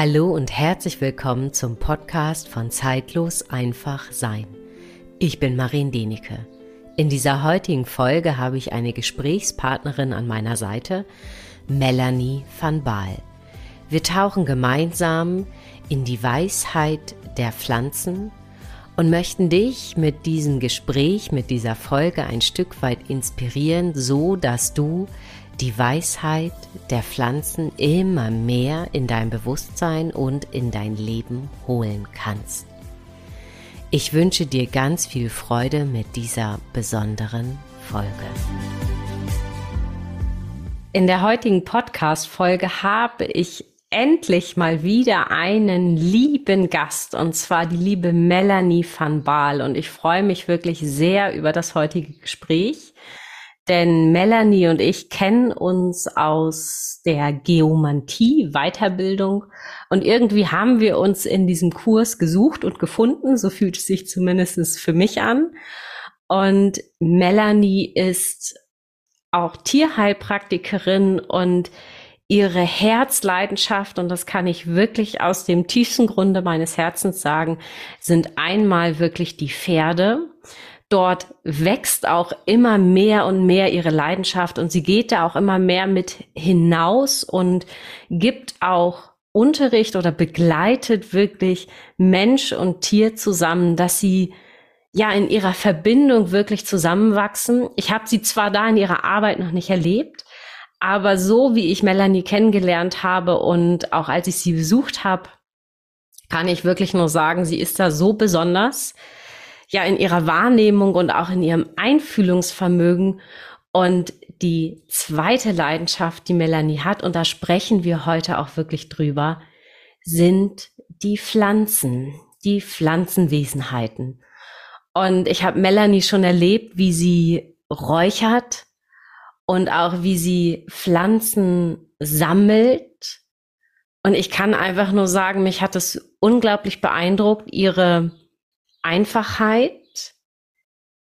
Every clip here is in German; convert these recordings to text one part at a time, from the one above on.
Hallo und herzlich willkommen zum Podcast von Zeitlos einfach sein. Ich bin Marien Denike. In dieser heutigen Folge habe ich eine Gesprächspartnerin an meiner Seite, Melanie van Baal. Wir tauchen gemeinsam in die Weisheit der Pflanzen und möchten dich mit diesem Gespräch, mit dieser Folge ein Stück weit inspirieren, so dass du die Weisheit der Pflanzen immer mehr in dein Bewusstsein und in dein Leben holen kannst. Ich wünsche dir ganz viel Freude mit dieser besonderen Folge. In der heutigen Podcast-Folge habe ich endlich mal wieder einen lieben Gast und zwar die liebe Melanie van Baal und ich freue mich wirklich sehr über das heutige Gespräch. Denn Melanie und ich kennen uns aus der Geomantie Weiterbildung und irgendwie haben wir uns in diesem Kurs gesucht und gefunden. So fühlt es sich zumindest für mich an. Und Melanie ist auch Tierheilpraktikerin und ihre Herzleidenschaft, und das kann ich wirklich aus dem tiefsten Grunde meines Herzens sagen, sind einmal wirklich die Pferde dort wächst auch immer mehr und mehr ihre Leidenschaft und sie geht da auch immer mehr mit hinaus und gibt auch Unterricht oder begleitet wirklich Mensch und Tier zusammen, dass sie ja in ihrer Verbindung wirklich zusammenwachsen. Ich habe sie zwar da in ihrer Arbeit noch nicht erlebt, aber so wie ich Melanie kennengelernt habe und auch als ich sie besucht habe, kann ich wirklich nur sagen, sie ist da so besonders ja in ihrer Wahrnehmung und auch in ihrem Einfühlungsvermögen. Und die zweite Leidenschaft, die Melanie hat, und da sprechen wir heute auch wirklich drüber, sind die Pflanzen, die Pflanzenwesenheiten. Und ich habe Melanie schon erlebt, wie sie räuchert und auch wie sie Pflanzen sammelt. Und ich kann einfach nur sagen, mich hat es unglaublich beeindruckt, ihre Einfachheit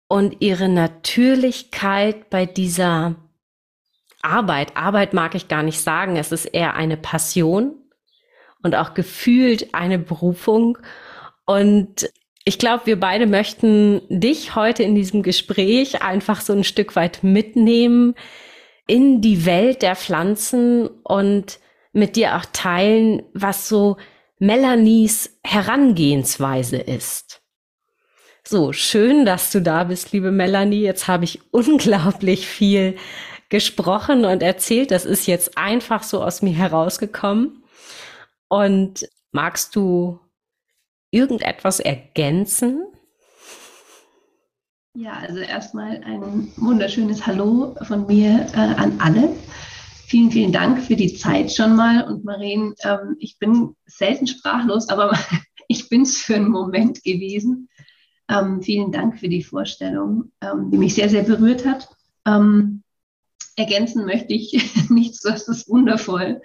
und ihre Natürlichkeit bei dieser Arbeit. Arbeit mag ich gar nicht sagen. Es ist eher eine Passion und auch gefühlt eine Berufung. Und ich glaube, wir beide möchten dich heute in diesem Gespräch einfach so ein Stück weit mitnehmen in die Welt der Pflanzen und mit dir auch teilen, was so Melanies Herangehensweise ist. So, schön, dass du da bist, liebe Melanie. Jetzt habe ich unglaublich viel gesprochen und erzählt. Das ist jetzt einfach so aus mir herausgekommen. Und magst du irgendetwas ergänzen? Ja, also erstmal ein wunderschönes Hallo von mir äh, an alle. Vielen, vielen Dank für die Zeit schon mal. Und Maren, ähm, ich bin selten sprachlos, aber ich bin es für einen Moment gewesen. Ähm, vielen Dank für die Vorstellung, ähm, die mich sehr, sehr berührt hat. Ähm, ergänzen möchte ich nichts, du hast es wundervoll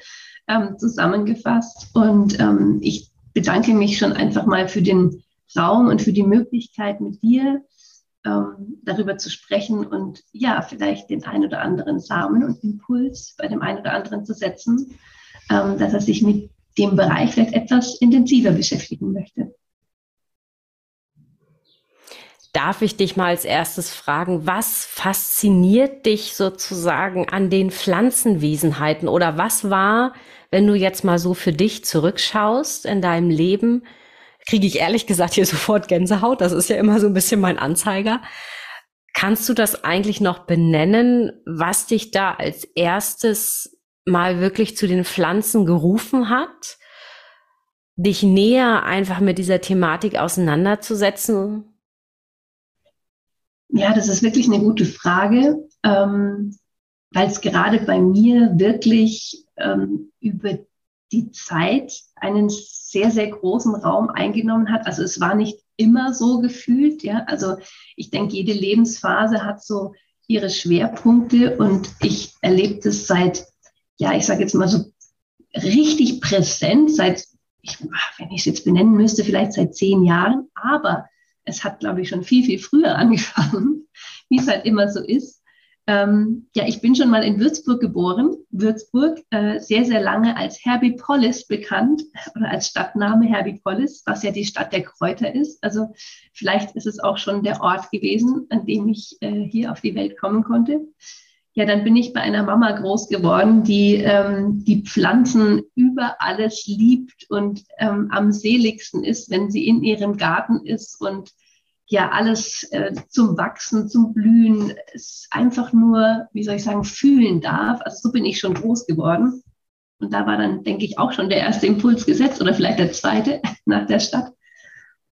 ähm, zusammengefasst. Und ähm, ich bedanke mich schon einfach mal für den Raum und für die Möglichkeit, mit dir ähm, darüber zu sprechen und ja, vielleicht den ein oder anderen Samen und Impuls bei dem einen oder anderen zu setzen, dass er sich mit dem Bereich vielleicht etwas intensiver beschäftigen möchte. Darf ich dich mal als erstes fragen, was fasziniert dich sozusagen an den Pflanzenwesenheiten oder was war, wenn du jetzt mal so für dich zurückschaust in deinem Leben, kriege ich ehrlich gesagt hier sofort Gänsehaut, das ist ja immer so ein bisschen mein Anzeiger. Kannst du das eigentlich noch benennen, was dich da als erstes mal wirklich zu den Pflanzen gerufen hat? Dich näher einfach mit dieser Thematik auseinanderzusetzen? Ja, das ist wirklich eine gute Frage, ähm, weil es gerade bei mir wirklich ähm, über die Zeit einen sehr, sehr großen Raum eingenommen hat. Also es war nicht immer so gefühlt, ja. Also ich denke, jede Lebensphase hat so ihre Schwerpunkte und ich erlebe das seit, ja, ich sage jetzt mal so richtig präsent, seit, ich, wenn ich es jetzt benennen müsste, vielleicht seit zehn Jahren, aber es hat, glaube ich, schon viel, viel früher angefangen, wie es halt immer so ist. Ähm, ja, ich bin schon mal in Würzburg geboren. Würzburg, äh, sehr, sehr lange als Herbie-Polis bekannt oder als Stadtname Herbie-Polis, was ja die Stadt der Kräuter ist. Also vielleicht ist es auch schon der Ort gewesen, an dem ich äh, hier auf die Welt kommen konnte. Ja, dann bin ich bei einer Mama groß geworden, die ähm, die Pflanzen über alles liebt und ähm, am seligsten ist, wenn sie in ihrem Garten ist und ja alles äh, zum Wachsen, zum Blühen, es einfach nur, wie soll ich sagen, fühlen darf. Also so bin ich schon groß geworden. Und da war dann, denke ich, auch schon der erste Impuls gesetzt oder vielleicht der zweite nach der Stadt.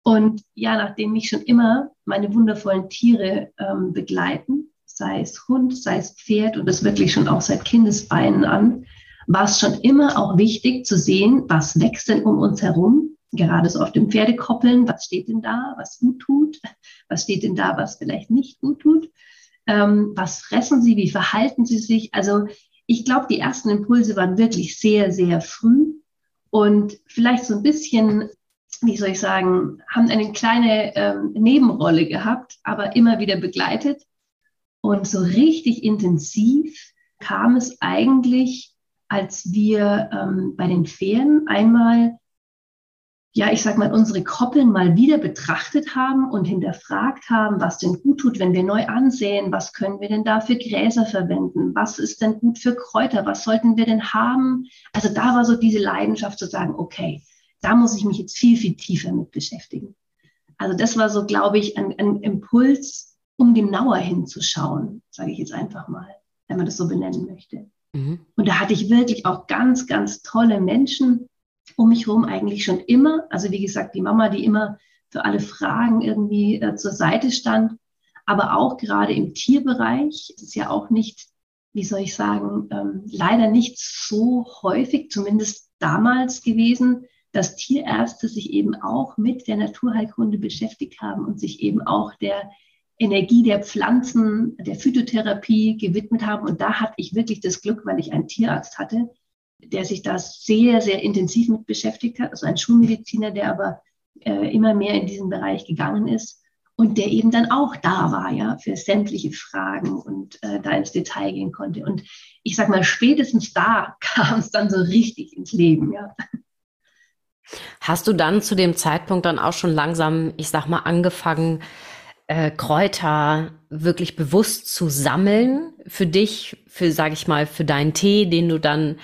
Und ja, nachdem mich schon immer meine wundervollen Tiere ähm, begleiten, sei es Hund, sei es Pferd und das wirklich schon auch seit Kindesbeinen an, war es schon immer auch wichtig zu sehen, was wächst denn um uns herum gerade so auf dem Pferdekoppeln, was steht denn da, was gut tut, was steht denn da, was vielleicht nicht gut tut, ähm, was fressen sie, wie verhalten sie sich. Also ich glaube, die ersten Impulse waren wirklich sehr, sehr früh und vielleicht so ein bisschen, wie soll ich sagen, haben eine kleine ähm, Nebenrolle gehabt, aber immer wieder begleitet. Und so richtig intensiv kam es eigentlich, als wir ähm, bei den Pferden einmal ja, ich sag mal, unsere Koppeln mal wieder betrachtet haben und hinterfragt haben, was denn gut tut, wenn wir neu ansehen, was können wir denn da für Gräser verwenden, was ist denn gut für Kräuter, was sollten wir denn haben. Also da war so diese Leidenschaft zu sagen, okay, da muss ich mich jetzt viel, viel tiefer mit beschäftigen. Also das war so, glaube ich, ein, ein Impuls, um genauer hinzuschauen, sage ich jetzt einfach mal, wenn man das so benennen möchte. Mhm. Und da hatte ich wirklich auch ganz, ganz tolle Menschen, um mich herum eigentlich schon immer. Also wie gesagt, die Mama, die immer für alle Fragen irgendwie äh, zur Seite stand, aber auch gerade im Tierbereich. Es ist ja auch nicht, wie soll ich sagen, ähm, leider nicht so häufig, zumindest damals gewesen, dass Tierärzte sich eben auch mit der Naturheilkunde beschäftigt haben und sich eben auch der Energie der Pflanzen, der Phytotherapie gewidmet haben. Und da hatte ich wirklich das Glück, weil ich einen Tierarzt hatte, der sich da sehr, sehr intensiv mit beschäftigt hat, also ein Schulmediziner, der aber äh, immer mehr in diesen Bereich gegangen ist und der eben dann auch da war, ja, für sämtliche Fragen und äh, da ins Detail gehen konnte. Und ich sag mal, spätestens da kam es dann so richtig ins Leben, ja. Hast du dann zu dem Zeitpunkt dann auch schon langsam, ich sag mal, angefangen, äh, Kräuter wirklich bewusst zu sammeln für dich, für, sag ich mal, für deinen Tee, den du dann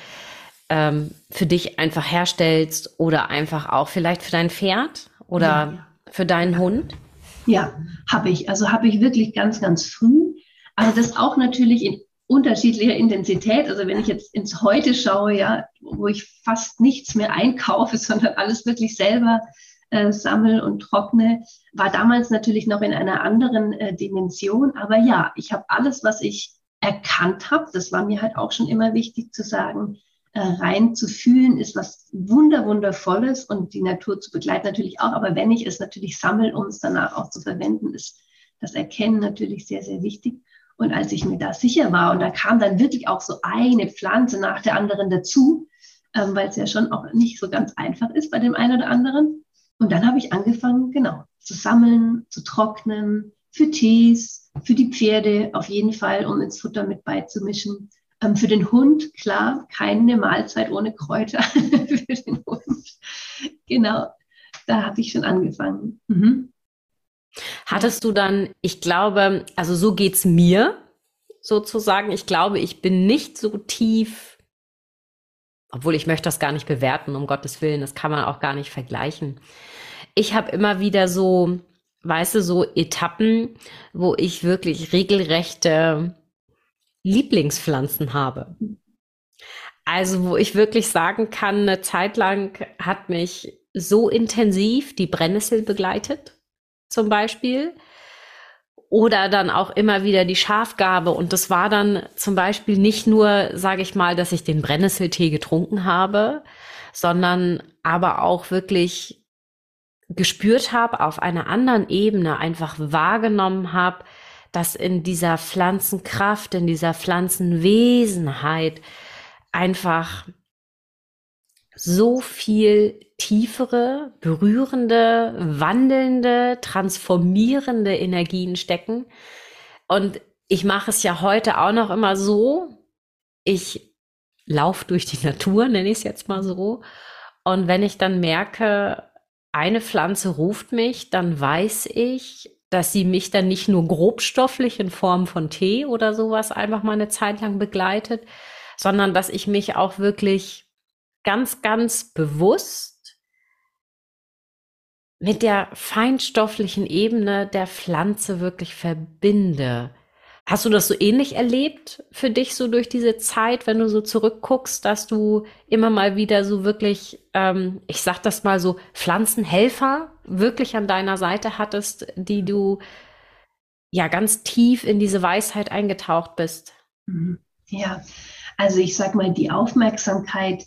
ähm, für dich einfach herstellst oder einfach auch vielleicht für dein Pferd oder ja, ja. für deinen Hund? Ja, habe ich. Also habe ich wirklich ganz, ganz früh. Aber das auch natürlich in unterschiedlicher Intensität. Also wenn ich jetzt ins Heute schaue, ja, wo ich fast nichts mehr einkaufe, sondern alles wirklich selber äh, sammel und trockne, war damals natürlich noch in einer anderen äh, Dimension. Aber ja, ich habe alles, was ich erkannt habe, das war mir halt auch schon immer wichtig zu sagen, äh, rein zu fühlen, ist was wunder, wundervolles und die Natur zu begleiten natürlich auch. Aber wenn ich es natürlich sammle, um es danach auch zu verwenden, ist das Erkennen natürlich sehr, sehr wichtig. Und als ich mir da sicher war, und da kam dann wirklich auch so eine Pflanze nach der anderen dazu, ähm, weil es ja schon auch nicht so ganz einfach ist bei dem einen oder anderen. Und dann habe ich angefangen, genau, zu sammeln, zu trocknen, für Tees, für die Pferde auf jeden Fall, um ins Futter mit beizumischen. Ähm, für den Hund, klar, keine Mahlzeit ohne Kräuter für den Hund. Genau, da habe ich schon angefangen. Mhm. Hattest du dann, ich glaube, also so geht es mir sozusagen. Ich glaube, ich bin nicht so tief, obwohl ich möchte das gar nicht bewerten, um Gottes Willen, das kann man auch gar nicht vergleichen. Ich habe immer wieder so, weißt du, so Etappen, wo ich wirklich regelrechte Lieblingspflanzen habe. Also, wo ich wirklich sagen kann, eine Zeit lang hat mich so intensiv die Brennnessel begleitet, zum Beispiel. Oder dann auch immer wieder die Schafgabe. Und das war dann zum Beispiel nicht nur, sage ich mal, dass ich den Brennnesseltee getrunken habe, sondern aber auch wirklich gespürt habe, auf einer anderen Ebene einfach wahrgenommen habe, dass in dieser Pflanzenkraft, in dieser Pflanzenwesenheit einfach so viel tiefere, berührende, wandelnde, transformierende Energien stecken. Und ich mache es ja heute auch noch immer so, ich laufe durch die Natur, nenne ich es jetzt mal so. Und wenn ich dann merke, eine Pflanze ruft mich, dann weiß ich, dass sie mich dann nicht nur grobstofflich in Form von Tee oder sowas einfach mal eine Zeit lang begleitet, sondern dass ich mich auch wirklich ganz, ganz bewusst mit der feinstofflichen Ebene der Pflanze wirklich verbinde. Hast du das so ähnlich erlebt für dich so durch diese Zeit, wenn du so zurückguckst, dass du immer mal wieder so wirklich, ähm, ich sag das mal so, Pflanzenhelfer wirklich an deiner Seite hattest, die du ja ganz tief in diese Weisheit eingetaucht bist? Mhm. Ja, also ich sag mal, die Aufmerksamkeit,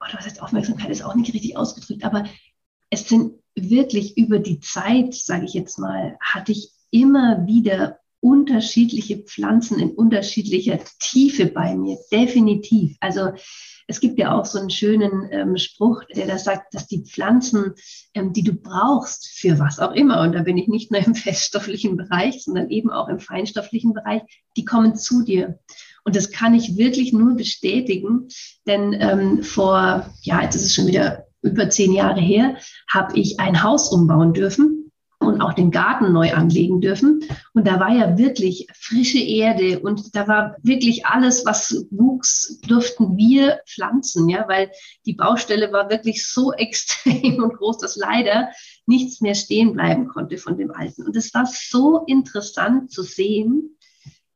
oder was heißt Aufmerksamkeit, ist auch nicht richtig ausgedrückt, aber es sind wirklich über die Zeit, sage ich jetzt mal, hatte ich immer wieder unterschiedliche Pflanzen in unterschiedlicher Tiefe bei mir, definitiv. Also es gibt ja auch so einen schönen ähm, Spruch, der da sagt, dass die Pflanzen, ähm, die du brauchst für was auch immer, und da bin ich nicht nur im feststofflichen Bereich, sondern eben auch im feinstofflichen Bereich, die kommen zu dir. Und das kann ich wirklich nur bestätigen, denn ähm, vor, ja, jetzt ist es schon wieder über zehn Jahre her, habe ich ein Haus umbauen dürfen und auch den Garten neu anlegen dürfen. Und da war ja wirklich frische Erde und da war wirklich alles, was wuchs, durften wir pflanzen, ja, weil die Baustelle war wirklich so extrem und groß, dass leider nichts mehr stehen bleiben konnte von dem Alten. Und es war so interessant zu sehen,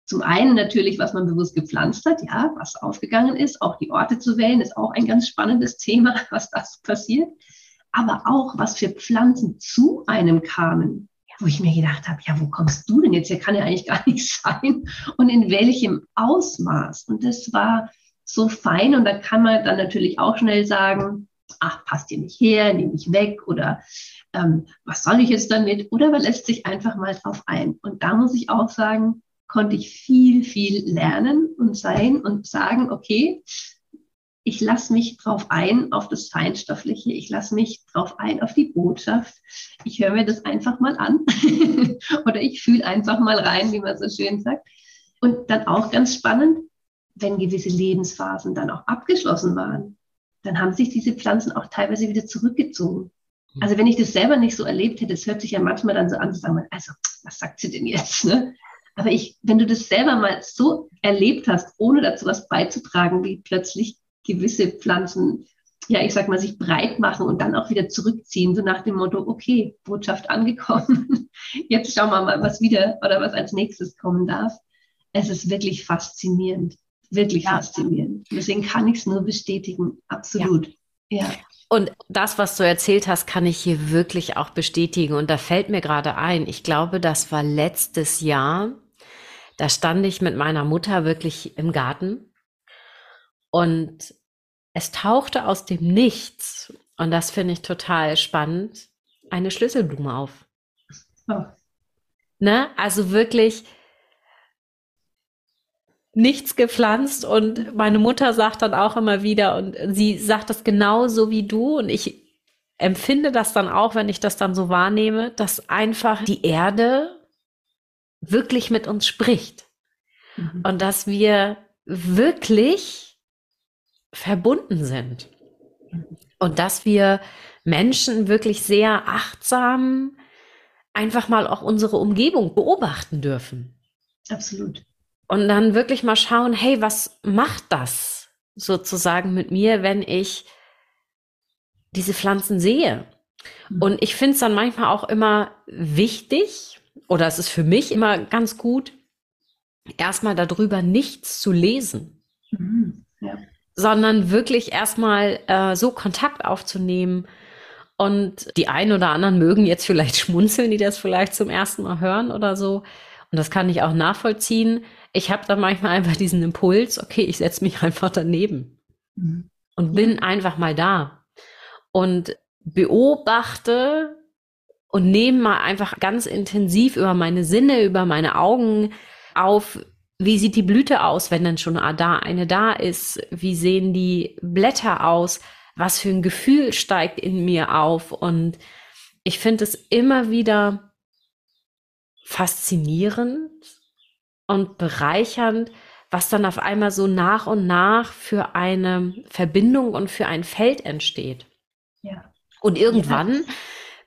zum einen natürlich, was man bewusst gepflanzt hat, ja, was aufgegangen ist, auch die Orte zu wählen, ist auch ein ganz spannendes Thema, was das passiert aber auch, was für Pflanzen zu einem kamen, wo ich mir gedacht habe, ja, wo kommst du denn jetzt? Hier kann ja eigentlich gar nicht sein. Und in welchem Ausmaß? Und das war so fein. Und da kann man dann natürlich auch schnell sagen, ach, passt dir nicht her, nehme ich weg oder ähm, was soll ich jetzt damit? Oder man lässt sich einfach mal drauf ein. Und da muss ich auch sagen, konnte ich viel, viel lernen und sein und sagen, okay, ich lasse mich drauf ein, auf das Feinstoffliche, ich lasse mich drauf ein, auf die Botschaft. Ich höre mir das einfach mal an oder ich fühle einfach mal rein, wie man so schön sagt. Und dann auch ganz spannend, wenn gewisse Lebensphasen dann auch abgeschlossen waren, dann haben sich diese Pflanzen auch teilweise wieder zurückgezogen. Hm. Also wenn ich das selber nicht so erlebt hätte, es hört sich ja manchmal dann so an, zu sagen, also was sagt sie denn jetzt? Ne? Aber ich, wenn du das selber mal so erlebt hast, ohne dazu was beizutragen, wie plötzlich gewisse Pflanzen, ja, ich sag mal, sich breit machen und dann auch wieder zurückziehen, so nach dem Motto, okay, Botschaft angekommen, jetzt schauen wir mal, was wieder oder was als nächstes kommen darf. Es ist wirklich faszinierend, wirklich ja. faszinierend. Deswegen kann ich es nur bestätigen, absolut. ja. ja. Und das, was du erzählt hast, kann ich hier wirklich auch bestätigen. Und da fällt mir gerade ein, ich glaube, das war letztes Jahr. Da stand ich mit meiner Mutter wirklich im Garten und es tauchte aus dem Nichts, und das finde ich total spannend, eine Schlüsselblume auf. Oh. Ne? Also wirklich nichts gepflanzt und meine Mutter sagt dann auch immer wieder und sie sagt das genauso wie du und ich empfinde das dann auch, wenn ich das dann so wahrnehme, dass einfach die Erde wirklich mit uns spricht mhm. und dass wir wirklich verbunden sind. Und dass wir Menschen wirklich sehr achtsam einfach mal auch unsere Umgebung beobachten dürfen. Absolut. Und dann wirklich mal schauen, hey, was macht das sozusagen mit mir, wenn ich diese Pflanzen sehe? Mhm. Und ich finde es dann manchmal auch immer wichtig, oder es ist für mich immer ganz gut, erstmal darüber nichts zu lesen. Mhm. Ja sondern wirklich erstmal äh, so Kontakt aufzunehmen. Und die einen oder anderen mögen jetzt vielleicht schmunzeln, die das vielleicht zum ersten Mal hören oder so. Und das kann ich auch nachvollziehen. Ich habe dann manchmal einfach diesen Impuls, okay, ich setze mich einfach daneben mhm. und bin einfach mal da und beobachte und nehme mal einfach ganz intensiv über meine Sinne, über meine Augen auf, wie sieht die Blüte aus, wenn dann schon da eine da ist? Wie sehen die Blätter aus? Was für ein Gefühl steigt in mir auf? Und ich finde es immer wieder faszinierend und bereichernd, was dann auf einmal so nach und nach für eine Verbindung und für ein Feld entsteht. Ja. Und irgendwann ja.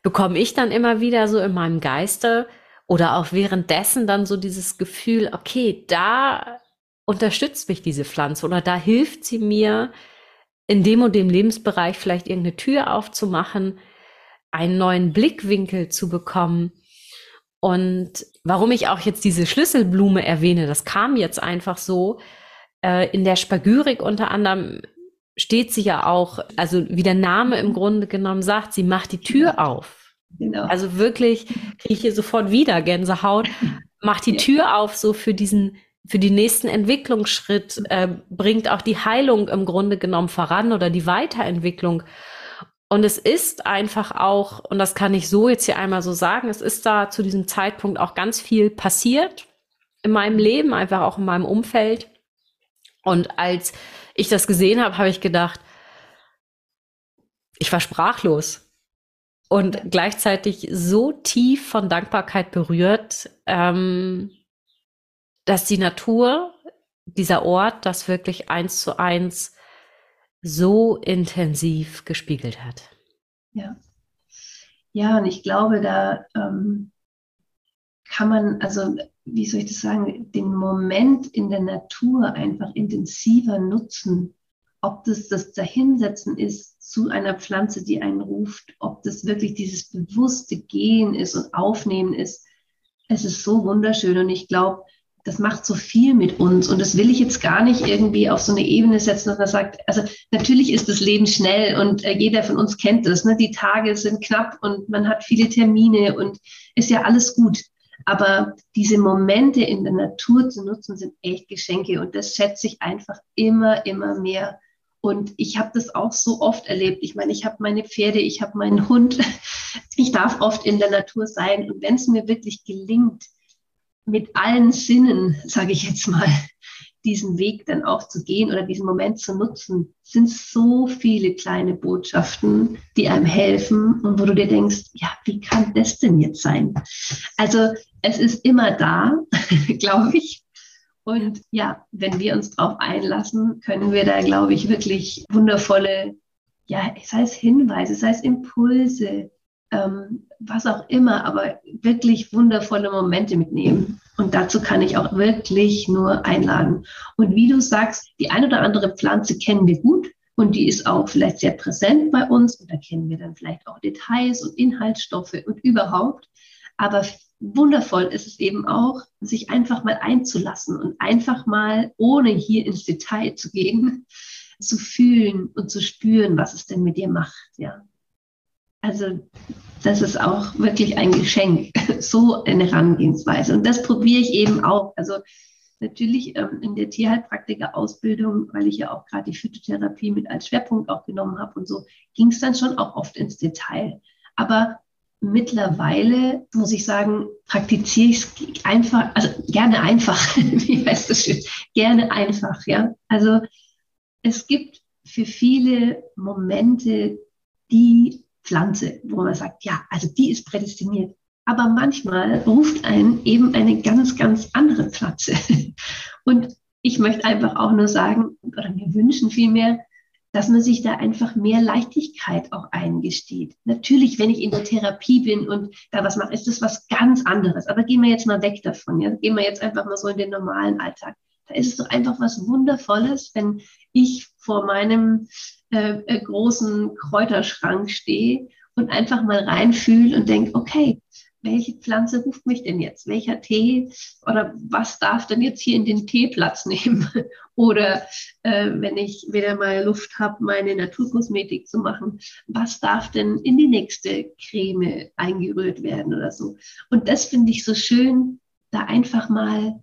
Bekomme ich dann immer wieder so in meinem Geiste oder auch währenddessen dann so dieses Gefühl, okay, da unterstützt mich diese Pflanze oder da hilft sie mir, in dem und dem Lebensbereich vielleicht irgendeine Tür aufzumachen, einen neuen Blickwinkel zu bekommen. Und warum ich auch jetzt diese Schlüsselblume erwähne, das kam jetzt einfach so. Äh, in der Spagyrik unter anderem steht sie ja auch, also wie der Name im Grunde genommen sagt, sie macht die Tür auf. Genau. Also wirklich kriege ich hier sofort wieder Gänsehaut, macht die Tür auf so für diesen für die nächsten Entwicklungsschritt, äh, bringt auch die Heilung im Grunde genommen voran oder die Weiterentwicklung. Und es ist einfach auch, und das kann ich so jetzt hier einmal so sagen, es ist da zu diesem Zeitpunkt auch ganz viel passiert in meinem Leben, einfach auch in meinem Umfeld. Und als ich das gesehen habe, habe ich gedacht, ich war sprachlos und gleichzeitig so tief von Dankbarkeit berührt, ähm, dass die Natur, dieser Ort, das wirklich eins zu eins so intensiv gespiegelt hat. Ja. Ja, und ich glaube, da ähm, kann man, also wie soll ich das sagen, den Moment in der Natur einfach intensiver nutzen. Ob das das Dahinsetzen ist zu einer Pflanze, die einen ruft, ob das wirklich dieses bewusste Gehen ist und Aufnehmen ist. Es ist so wunderschön und ich glaube, das macht so viel mit uns. Und das will ich jetzt gar nicht irgendwie auf so eine Ebene setzen, dass man sagt, also natürlich ist das Leben schnell und äh, jeder von uns kennt das. Ne? Die Tage sind knapp und man hat viele Termine und ist ja alles gut. Aber diese Momente in der Natur zu nutzen, sind echt Geschenke. Und das schätze ich einfach immer, immer mehr. Und ich habe das auch so oft erlebt. Ich meine, ich habe meine Pferde, ich habe meinen Hund. Ich darf oft in der Natur sein. Und wenn es mir wirklich gelingt, mit allen Sinnen, sage ich jetzt mal, diesen Weg dann auch zu gehen oder diesen Moment zu nutzen, sind so viele kleine Botschaften, die einem helfen und wo du dir denkst, ja, wie kann das denn jetzt sein? Also es ist immer da, glaube ich. Und ja, wenn wir uns darauf einlassen, können wir da, glaube ich, wirklich wundervolle, ja, sei es Hinweise, sei es Impulse, ähm, was auch immer, aber wirklich wundervolle Momente mitnehmen. Und dazu kann ich auch wirklich nur einladen. Und wie du sagst, die ein oder andere Pflanze kennen wir gut und die ist auch vielleicht sehr präsent bei uns und da kennen wir dann vielleicht auch Details und Inhaltsstoffe und überhaupt. Aber wundervoll ist es eben auch, sich einfach mal einzulassen und einfach mal, ohne hier ins Detail zu gehen, zu fühlen und zu spüren, was es denn mit dir macht, ja. Also das ist auch wirklich ein Geschenk, so eine Herangehensweise. Und das probiere ich eben auch. Also natürlich ähm, in der Tierheilpraktiker-Ausbildung, weil ich ja auch gerade die Phytotherapie mit als Schwerpunkt auch genommen habe und so, ging es dann schon auch oft ins Detail. Aber mittlerweile, muss ich sagen, praktiziere ich es einfach, also gerne einfach, wie heißt das schön, gerne einfach, ja. Also es gibt für viele Momente, die Pflanze, wo man sagt, ja, also die ist prädestiniert. Aber manchmal ruft einen eben eine ganz, ganz andere Pflanze. Und ich möchte einfach auch nur sagen, oder mir wünschen vielmehr, dass man sich da einfach mehr Leichtigkeit auch eingesteht. Natürlich, wenn ich in der Therapie bin und da was mache, ist das was ganz anderes. Aber gehen wir jetzt mal weg davon. Ja? Gehen wir jetzt einfach mal so in den normalen Alltag. Da ist es doch einfach was Wundervolles, wenn ich vor meinem äh, äh, großen Kräuterschrank stehe und einfach mal reinfühle und denke, okay, welche Pflanze ruft mich denn jetzt? Welcher Tee oder was darf denn jetzt hier in den Tee Platz nehmen? oder äh, wenn ich wieder mal Luft habe, meine Naturkosmetik zu machen, was darf denn in die nächste Creme eingerührt werden oder so? Und das finde ich so schön, da einfach mal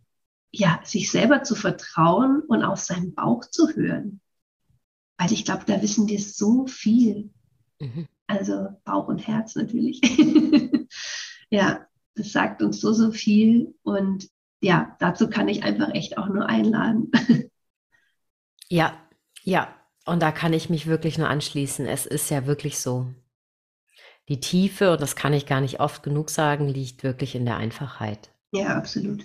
ja, sich selber zu vertrauen und auf seinen Bauch zu hören. Weil ich glaube, da wissen wir so viel. Mhm. Also Bauch und Herz natürlich. ja, das sagt uns so, so viel. Und ja, dazu kann ich einfach echt auch nur einladen. ja, ja. Und da kann ich mich wirklich nur anschließen. Es ist ja wirklich so. Die Tiefe, und das kann ich gar nicht oft genug sagen, liegt wirklich in der Einfachheit. Ja, absolut.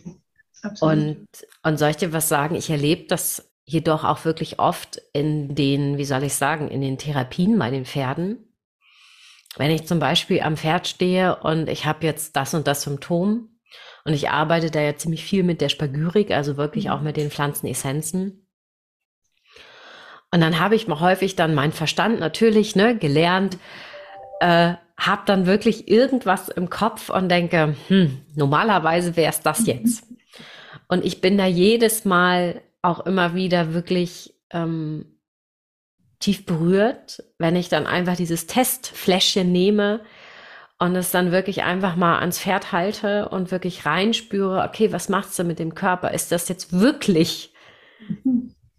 Absolut. Und, und soll ich dir was sagen? Ich erlebe das jedoch auch wirklich oft in den, wie soll ich sagen, in den Therapien bei den Pferden. Wenn ich zum Beispiel am Pferd stehe und ich habe jetzt das und das Symptom und ich arbeite da ja ziemlich viel mit der Spagyrik, also wirklich mhm. auch mit den Pflanzenessenzen. Und dann habe ich mal häufig dann meinen Verstand natürlich ne, gelernt, äh, habe dann wirklich irgendwas im Kopf und denke, hm, normalerweise wäre es das jetzt. Und ich bin da jedes Mal auch immer wieder wirklich ähm, tief berührt, wenn ich dann einfach dieses Testfläschchen nehme und es dann wirklich einfach mal ans Pferd halte und wirklich reinspüre, okay, was macht's denn mit dem Körper? Ist das jetzt wirklich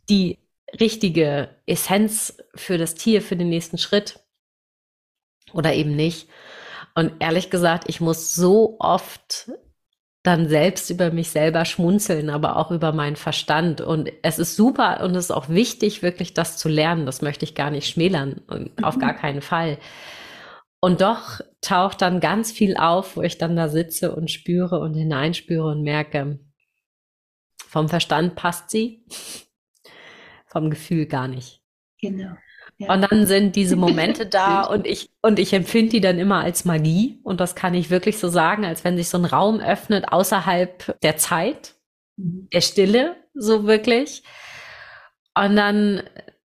die richtige Essenz für das Tier, für den nächsten Schritt oder eben nicht? Und ehrlich gesagt, ich muss so oft dann selbst über mich selber schmunzeln, aber auch über meinen Verstand. Und es ist super und es ist auch wichtig, wirklich das zu lernen. Das möchte ich gar nicht schmälern, mhm. auf gar keinen Fall. Und doch taucht dann ganz viel auf, wo ich dann da sitze und spüre und hineinspüre und merke, vom Verstand passt sie, vom Gefühl gar nicht. Genau. Und dann sind diese Momente da und ich, und ich empfinde die dann immer als Magie. Und das kann ich wirklich so sagen, als wenn sich so ein Raum öffnet außerhalb der Zeit, mhm. der Stille, so wirklich. Und dann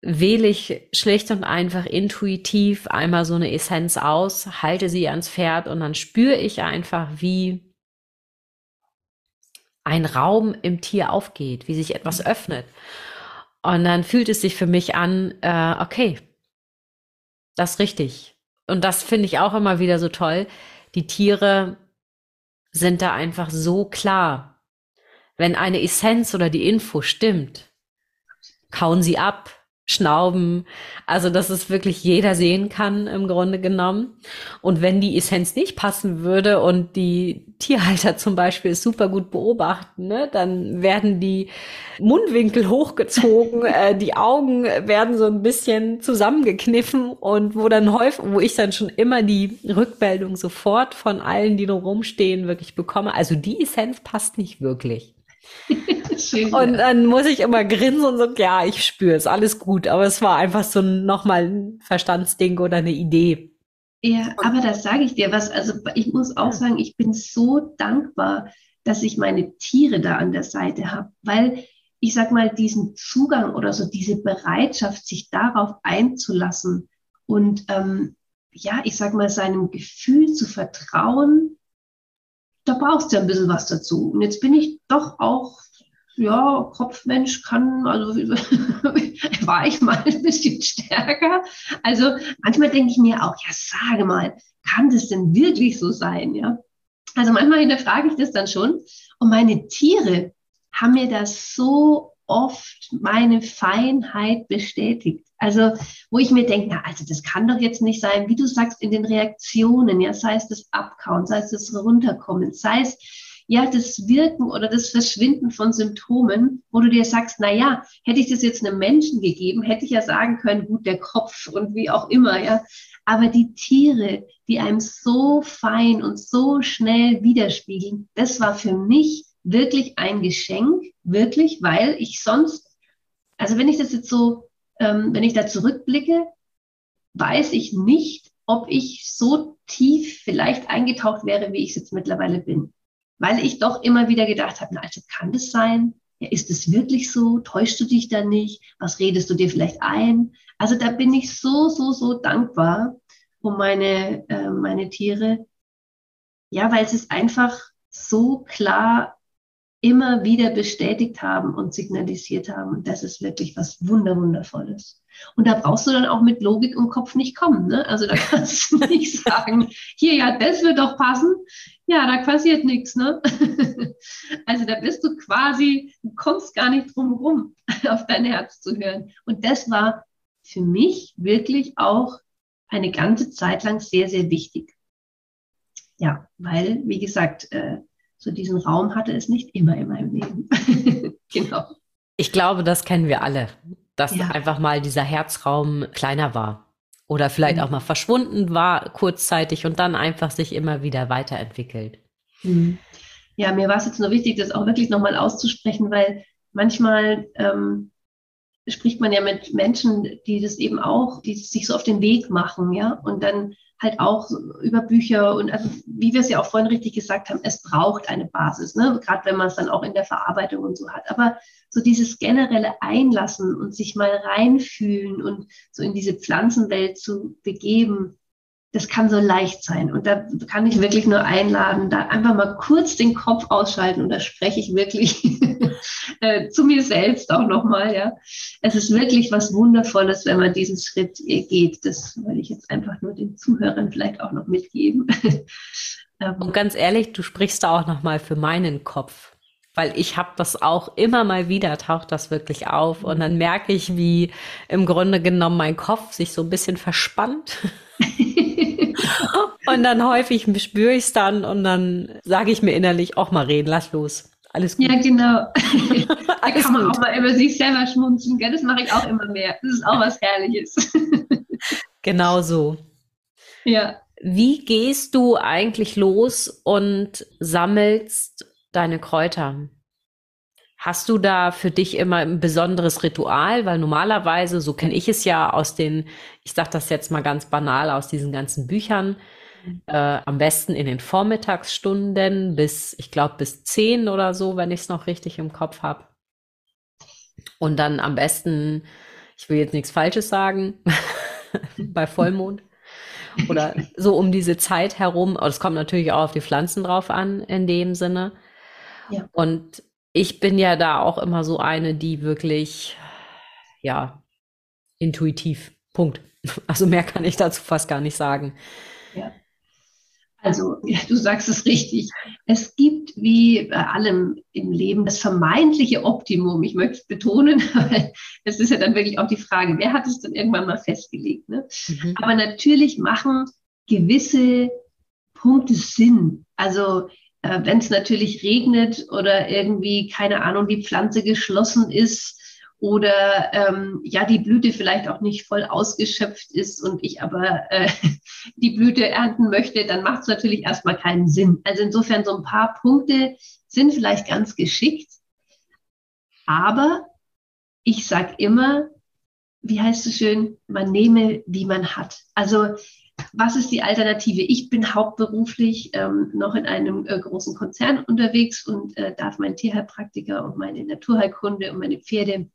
wähle ich schlicht und einfach intuitiv einmal so eine Essenz aus, halte sie ans Pferd und dann spüre ich einfach, wie ein Raum im Tier aufgeht, wie sich etwas mhm. öffnet. Und dann fühlt es sich für mich an, äh, okay, das ist richtig. Und das finde ich auch immer wieder so toll. Die Tiere sind da einfach so klar. Wenn eine Essenz oder die Info stimmt, kauen sie ab, Schnauben. Also, dass es wirklich jeder sehen kann im Grunde genommen. Und wenn die Essenz nicht passen würde und die Tierhalter zum Beispiel es super gut beobachten, ne, dann werden die Mundwinkel hochgezogen, äh, die Augen werden so ein bisschen zusammengekniffen und wo dann häufig, wo ich dann schon immer die Rückmeldung sofort von allen, die noch rumstehen, wirklich bekomme. Also die Essenz passt nicht wirklich. Und dann muss ich immer grinsen und so, ja, ich spüre es, alles gut. Aber es war einfach so nochmal ein Verstandsding oder eine Idee. Ja, aber das sage ich dir was. Also ich muss auch sagen, ich bin so dankbar, dass ich meine Tiere da an der Seite habe, weil ich sag mal, diesen Zugang oder so diese Bereitschaft, sich darauf einzulassen und ähm, ja, ich sag mal, seinem Gefühl zu vertrauen, da brauchst du ja ein bisschen was dazu. Und jetzt bin ich doch auch ja, Kopfmensch kann, also war ich mal ein bisschen stärker. Also manchmal denke ich mir auch, ja, sage mal, kann das denn wirklich so sein, ja? Also manchmal hinterfrage ich das dann schon. Und meine Tiere haben mir das so oft meine Feinheit bestätigt. Also, wo ich mir denke, na, also das kann doch jetzt nicht sein, wie du sagst, in den Reaktionen, ja, sei es das Abkauen, sei es das Runterkommen, sei es ja, das Wirken oder das Verschwinden von Symptomen, wo du dir sagst, na ja, hätte ich das jetzt einem Menschen gegeben, hätte ich ja sagen können, gut, der Kopf und wie auch immer, ja. Aber die Tiere, die einem so fein und so schnell widerspiegeln, das war für mich wirklich ein Geschenk, wirklich, weil ich sonst, also wenn ich das jetzt so, ähm, wenn ich da zurückblicke, weiß ich nicht, ob ich so tief vielleicht eingetaucht wäre, wie ich es jetzt mittlerweile bin weil ich doch immer wieder gedacht habe, na, also kann das sein? Ja, ist es wirklich so? Täuschst du dich da nicht? Was redest du dir vielleicht ein? Also da bin ich so, so, so dankbar um meine, äh, meine Tiere. Ja, weil sie es einfach so klar immer wieder bestätigt haben und signalisiert haben. Und das ist wirklich was Wunderwundervolles. Und da brauchst du dann auch mit Logik und Kopf nicht kommen. Ne? Also da kannst du nicht sagen, hier, ja, das wird doch passen. Ja, da passiert nichts. Ne? Also da bist du quasi, du kommst gar nicht drum rum, auf dein Herz zu hören. Und das war für mich wirklich auch eine ganze Zeit lang sehr, sehr wichtig. Ja, weil, wie gesagt, äh, so diesen Raum hatte es nicht immer in meinem Leben. genau. Ich glaube, das kennen wir alle, dass ja. einfach mal dieser Herzraum kleiner war oder vielleicht mhm. auch mal verschwunden war kurzzeitig und dann einfach sich immer wieder weiterentwickelt. Mhm. Ja, mir war es jetzt nur wichtig, das auch wirklich nochmal auszusprechen, weil manchmal ähm, spricht man ja mit Menschen, die das eben auch, die sich so auf den Weg machen, ja, und dann halt auch über Bücher und also wie wir es ja auch vorhin richtig gesagt haben, es braucht eine Basis, ne? gerade wenn man es dann auch in der Verarbeitung und so hat. Aber so dieses generelle Einlassen und sich mal reinfühlen und so in diese Pflanzenwelt zu begeben, das kann so leicht sein. Und da kann ich wirklich nur einladen, da einfach mal kurz den Kopf ausschalten und da spreche ich wirklich äh, zu mir selbst auch nochmal, ja. Es ist wirklich was Wundervolles, wenn man diesen Schritt geht. Das will ich jetzt einfach nur den Zuhörern vielleicht auch noch mitgeben. Ähm, und ganz ehrlich, du sprichst da auch nochmal für meinen Kopf weil ich habe das auch immer mal wieder, taucht das wirklich auf. Und dann merke ich, wie im Grunde genommen mein Kopf sich so ein bisschen verspannt. und dann häufig spüre ich es dann und dann sage ich mir innerlich, auch mal reden, lass los. Alles gut. Ja, genau. da kann man gut. auch mal über sich selber schmunzeln. Gell? Das mache ich auch immer mehr. Das ist auch was Herrliches. genau so. Ja. Wie gehst du eigentlich los und sammelst deine Kräuter? Hast du da für dich immer ein besonderes Ritual? Weil normalerweise, so kenne ich es ja aus den, ich sage das jetzt mal ganz banal, aus diesen ganzen Büchern, äh, am besten in den Vormittagsstunden bis, ich glaube, bis zehn oder so, wenn ich es noch richtig im Kopf habe. Und dann am besten, ich will jetzt nichts Falsches sagen, bei Vollmond. Oder so um diese Zeit herum. Es kommt natürlich auch auf die Pflanzen drauf an, in dem Sinne. Ja. Und ich bin ja da auch immer so eine, die wirklich, ja, intuitiv. Punkt. Also mehr kann ich dazu fast gar nicht sagen. Also, du sagst es richtig. Es gibt wie bei allem im Leben das vermeintliche Optimum. Ich möchte es betonen, weil es ist ja dann wirklich auch die Frage, wer hat es dann irgendwann mal festgelegt? Ne? Mhm. Aber natürlich machen gewisse Punkte Sinn. Also, äh, wenn es natürlich regnet oder irgendwie, keine Ahnung, die Pflanze geschlossen ist oder ähm, ja die Blüte vielleicht auch nicht voll ausgeschöpft ist und ich aber äh, die Blüte ernten möchte, dann macht es natürlich erstmal keinen Sinn. Also insofern so ein paar Punkte sind vielleicht ganz geschickt, aber ich sage immer, wie heißt es schön, man nehme, wie man hat. Also was ist die Alternative? Ich bin hauptberuflich ähm, noch in einem äh, großen Konzern unterwegs und äh, darf meinen Tierheilpraktiker und meine Naturheilkunde und meine Pferde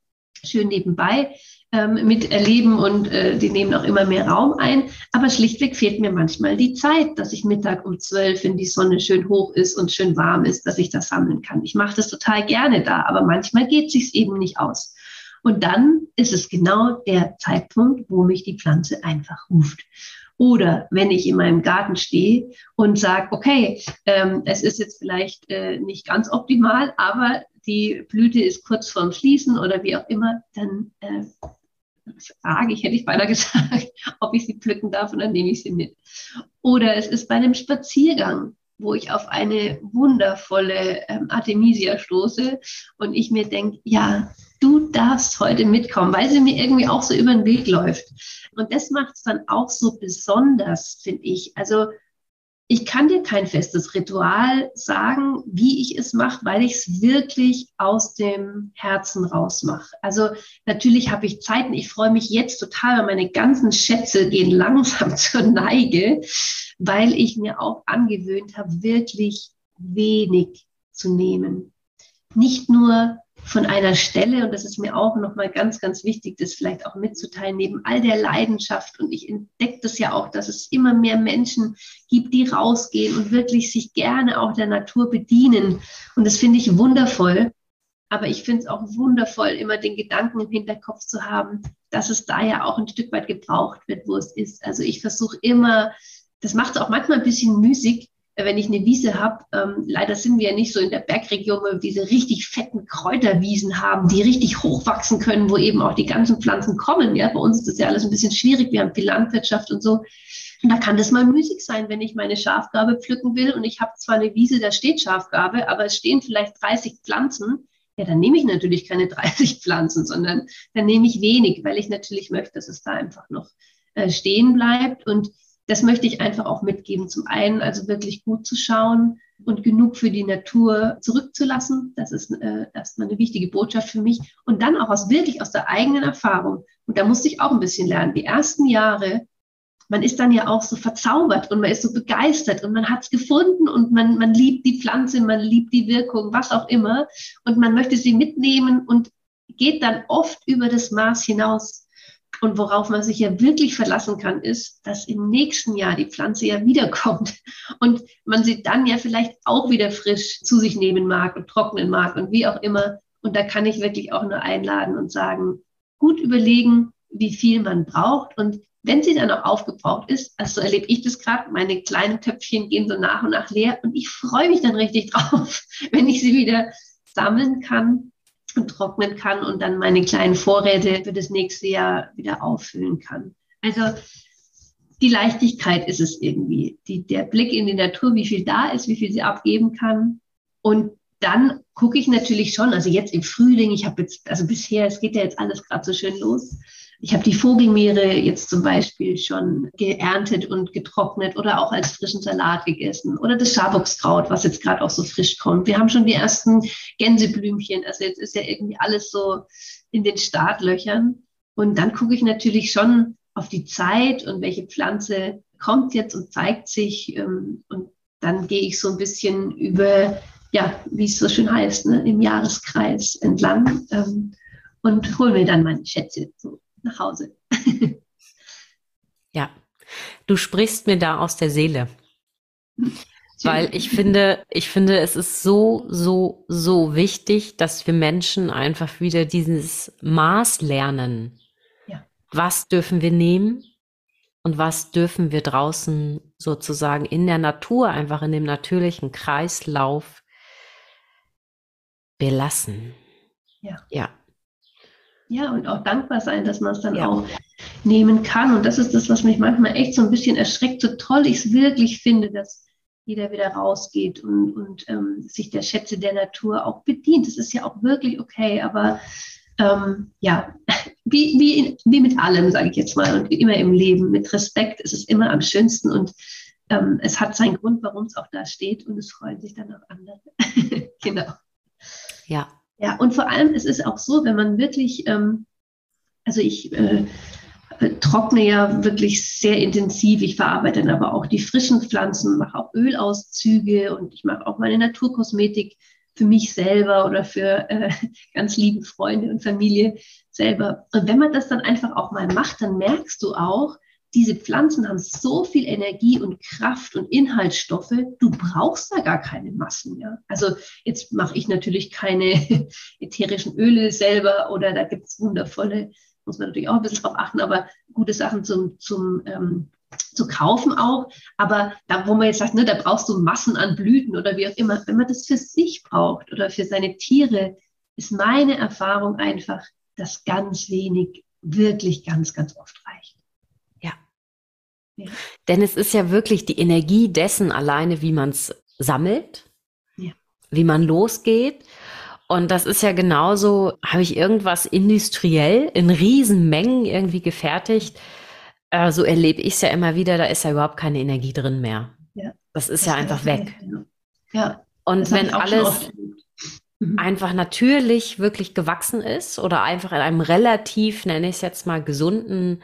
schön nebenbei ähm, miterleben und äh, die nehmen auch immer mehr Raum ein. Aber schlichtweg fehlt mir manchmal die Zeit, dass ich Mittag um zwölf, wenn die Sonne schön hoch ist und schön warm ist, dass ich das sammeln kann. Ich mache das total gerne da, aber manchmal geht es sich eben nicht aus. Und dann ist es genau der Zeitpunkt, wo mich die Pflanze einfach ruft. Oder wenn ich in meinem Garten stehe und sage, okay, ähm, es ist jetzt vielleicht äh, nicht ganz optimal, aber die Blüte ist kurz vorm Schließen oder wie auch immer, dann äh, frage ich, hätte ich beinahe gesagt, ob ich sie pflücken darf und dann nehme ich sie mit. Oder es ist bei einem Spaziergang, wo ich auf eine wundervolle ähm, Artemisia stoße und ich mir denke, ja, du darfst heute mitkommen, weil sie mir irgendwie auch so über den Weg läuft. Und das macht es dann auch so besonders, finde ich. Also ich kann dir kein festes Ritual sagen, wie ich es mache, weil ich es wirklich aus dem Herzen raus mache. Also natürlich habe ich Zeiten, ich freue mich jetzt total, weil meine ganzen Schätze gehen langsam zur Neige, weil ich mir auch angewöhnt habe, wirklich wenig zu nehmen. Nicht nur von einer Stelle, und das ist mir auch nochmal ganz, ganz wichtig, das vielleicht auch mitzuteilen, neben all der Leidenschaft. Und ich entdecke das ja auch, dass es immer mehr Menschen gibt, die rausgehen und wirklich sich gerne auch der Natur bedienen. Und das finde ich wundervoll. Aber ich finde es auch wundervoll, immer den Gedanken im Hinterkopf zu haben, dass es da ja auch ein Stück weit gebraucht wird, wo es ist. Also ich versuche immer, das macht es auch manchmal ein bisschen müßig, wenn ich eine Wiese habe, ähm, leider sind wir ja nicht so in der Bergregion, wo wir diese richtig fetten Kräuterwiesen haben, die richtig hochwachsen können, wo eben auch die ganzen Pflanzen kommen. Ja, bei uns ist das ja alles ein bisschen schwierig. Wir haben viel Landwirtschaft und so. Und da kann das mal müßig sein, wenn ich meine Schafgabe pflücken will und ich habe zwar eine Wiese, da steht Schafgabe, aber es stehen vielleicht 30 Pflanzen. Ja, dann nehme ich natürlich keine 30 Pflanzen, sondern dann nehme ich wenig, weil ich natürlich möchte, dass es da einfach noch äh, stehen bleibt und das möchte ich einfach auch mitgeben. Zum einen also wirklich gut zu schauen, und genug für die Natur zurückzulassen. Das ist äh, erstmal eine wichtige Botschaft für mich. Und dann auch aus wirklich aus der eigenen Erfahrung. Und da musste ich auch ein bisschen lernen. Die ersten Jahre, man ist dann ja auch so verzaubert und man ist so begeistert und man hat es gefunden und man, man liebt die Pflanze, man liebt die Wirkung, was auch immer. Und man möchte sie mitnehmen und geht dann oft über das Maß hinaus und worauf man sich ja wirklich verlassen kann, ist, dass im nächsten Jahr die Pflanze ja wiederkommt. Und man sie dann ja vielleicht auch wieder frisch zu sich nehmen mag und trocknen mag und wie auch immer. Und da kann ich wirklich auch nur einladen und sagen, gut überlegen, wie viel man braucht. Und wenn sie dann auch aufgebraucht ist, also so erlebe ich das gerade, meine kleinen Töpfchen gehen so nach und nach leer. Und ich freue mich dann richtig drauf, wenn ich sie wieder sammeln kann und trocknen kann und dann meine kleinen Vorräte für das nächste Jahr wieder auffüllen kann. Also die Leichtigkeit ist es irgendwie, die, der Blick in die Natur, wie viel da ist, wie viel sie abgeben kann. Und dann gucke ich natürlich schon, also jetzt im Frühling, ich habe jetzt, also bisher, es geht ja jetzt alles gerade so schön los, ich habe die Vogelmeere jetzt zum Beispiel schon geerntet und getrocknet oder auch als frischen Salat gegessen oder das Schabuckskraut, was jetzt gerade auch so frisch kommt. Wir haben schon die ersten Gänseblümchen. Also jetzt ist ja irgendwie alles so in den Startlöchern. Und dann gucke ich natürlich schon auf die Zeit und welche Pflanze kommt jetzt und zeigt sich. Ähm, und dann gehe ich so ein bisschen über, ja, wie es so schön heißt, ne, im Jahreskreis entlang ähm, und hole mir dann meine Schätze. So nach Hause. ja, du sprichst mir da aus der Seele. Weil ich finde, ich finde, es ist so, so, so wichtig, dass wir Menschen einfach wieder dieses Maß lernen. Ja. Was dürfen wir nehmen und was dürfen wir draußen sozusagen in der Natur, einfach in dem natürlichen Kreislauf belassen. Ja. Ja. Ja, und auch dankbar sein, dass man es dann ja. auch nehmen kann. Und das ist das, was mich manchmal echt so ein bisschen erschreckt, so toll ich es wirklich finde, dass jeder wieder rausgeht und, und ähm, sich der Schätze der Natur auch bedient. Das ist ja auch wirklich okay, aber ähm, ja, wie, wie, in, wie mit allem, sage ich jetzt mal, und wie immer im Leben, mit Respekt ist es immer am schönsten und ähm, es hat seinen Grund, warum es auch da steht und es freuen sich dann auch andere. genau. Ja, ja, und vor allem, es ist auch so, wenn man wirklich, ähm, also ich äh, trockne ja wirklich sehr intensiv. Ich verarbeite dann aber auch die frischen Pflanzen, mache auch Ölauszüge und ich mache auch meine Naturkosmetik für mich selber oder für äh, ganz liebe Freunde und Familie selber. Und wenn man das dann einfach auch mal macht, dann merkst du auch, diese Pflanzen haben so viel Energie und Kraft und Inhaltsstoffe, du brauchst da gar keine Massen. Ja? Also jetzt mache ich natürlich keine ätherischen Öle selber oder da gibt es wundervolle, muss man natürlich auch ein bisschen drauf achten, aber gute Sachen zum, zum ähm, zu kaufen auch. Aber da, wo man jetzt sagt, ne, da brauchst du Massen an Blüten oder wie auch immer, wenn man das für sich braucht oder für seine Tiere, ist meine Erfahrung einfach, dass ganz wenig wirklich ganz, ganz oft reicht. Denn es ist ja wirklich die Energie dessen alleine, wie man es sammelt, ja. wie man losgeht. Und das ist ja genauso, habe ich irgendwas industriell in Riesenmengen irgendwie gefertigt. Äh, so erlebe ich es ja immer wieder, da ist ja überhaupt keine Energie drin mehr. Ja. Das ist das ja einfach weg. Ja. Und wenn alles mhm. einfach natürlich wirklich gewachsen ist oder einfach in einem relativ, nenne ich es jetzt mal, gesunden